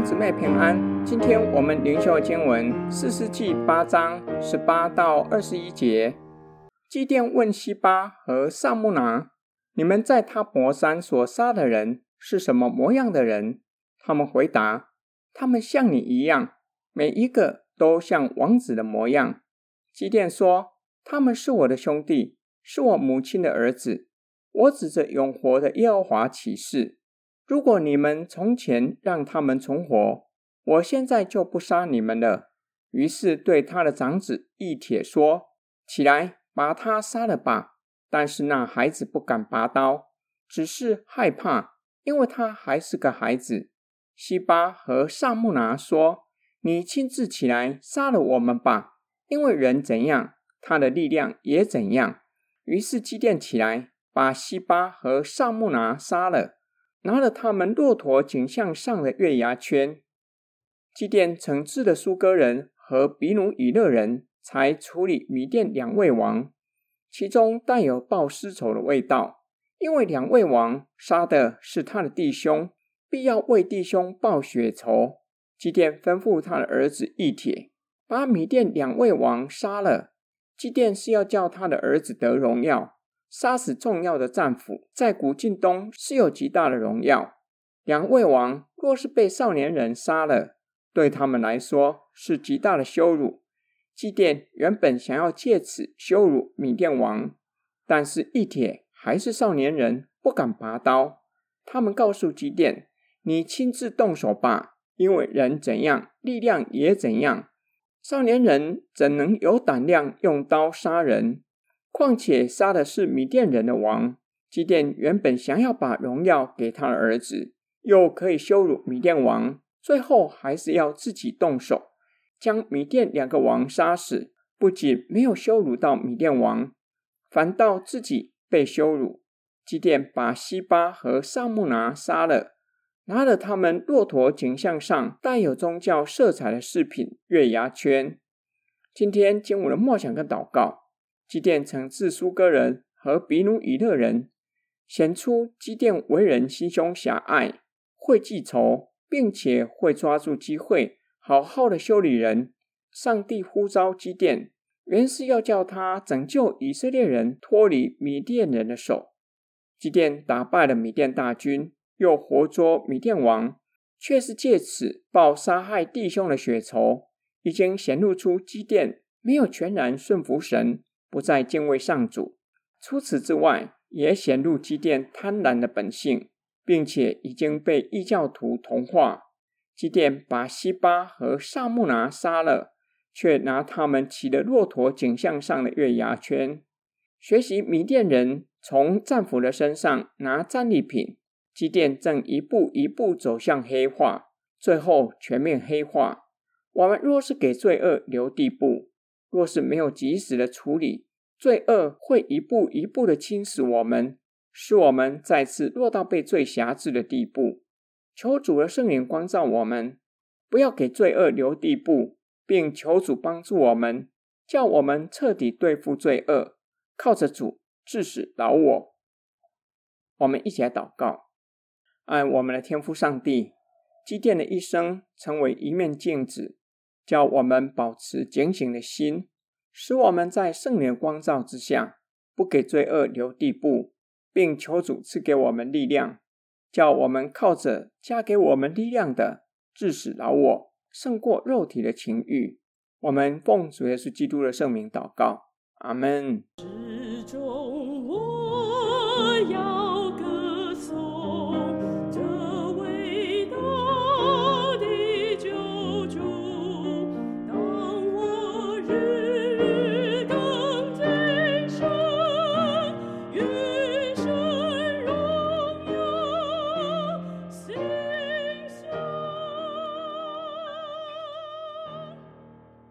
兄姊妹平安。今天我们灵修经文四世纪八章十八到二十一节。基甸问西巴和萨木拿：“你们在他泊山所杀的人是什么模样的人？”他们回答：“他们像你一样，每一个都像王子的模样。”基甸说：“他们是我的兄弟，是我母亲的儿子。我指着永活的耶和华起誓。”如果你们从前让他们存活，我现在就不杀你们了。于是对他的长子以铁说：“起来，把他杀了吧。”但是那孩子不敢拔刀，只是害怕，因为他还是个孩子。西巴和撒慕拿说：“你亲自起来杀了我们吧，因为人怎样，他的力量也怎样。”于是基甸起来，把西巴和撒慕拿杀了。拿了他们骆驼颈项上的月牙圈，祭奠惩治的苏哥人和比努以勒人，才处理米甸两位王，其中带有报私仇的味道，因为两位王杀的是他的弟兄，必要为弟兄报血仇。祭奠吩咐他的儿子以铁，把米甸两位王杀了。祭奠是要叫他的儿子得荣耀。杀死重要的战俘，在古晋东是有极大的荣耀。两位王若是被少年人杀了，对他们来说是极大的羞辱。基甸原本想要借此羞辱米甸王，但是一铁还是少年人，不敢拔刀。他们告诉基甸：“你亲自动手吧，因为人怎样，力量也怎样。少年人怎能有胆量用刀杀人？”况且杀的是米甸人的王，基甸原本想要把荣耀给他的儿子，又可以羞辱米甸王，最后还是要自己动手，将米甸两个王杀死。不仅没有羞辱到米甸王，反倒自己被羞辱。基甸把西巴和萨木拿杀了，拿了他们骆驼颈项上带有宗教色彩的饰品月牙圈。今天经我的默想跟祷告。基甸惩治苏哥人和比努以勒人，显出基甸为人心胸狭隘，会记仇，并且会抓住机会，好好的修理人。上帝呼召基甸，原是要叫他拯救以色列人脱离米甸人的手。基甸打败了米甸大军，又活捉米甸王，却是借此报杀害弟兄的血仇，已经显露出基甸没有全然顺服神。不再敬畏上主。除此之外，也显露基甸贪婪的本性，并且已经被异教徒同化。基甸把西巴和萨木拿杀了，却拿他们骑的骆驼颈项上的月牙圈。学习迷甸人从战俘的身上拿战利品，基甸正一步一步走向黑化，最后全面黑化。我们若是给罪恶留地步，若是没有及时的处理，罪恶会一步一步的侵蚀我们，使我们再次落到被罪辖制的地步。求主的圣灵光照我们，不要给罪恶留地步，并求主帮助我们，叫我们彻底对付罪恶，靠着主至死老我。我们一起来祷告：爱我们的天父上帝，基甸的一生成为一面镜子。叫我们保持警醒的心，使我们在圣灵光照之下，不给罪恶留地步，并求主赐给我们力量，叫我们靠着加给我们力量的，治死老我，胜过肉体的情欲。我们奉主耶稣基督的圣名祷告，阿门。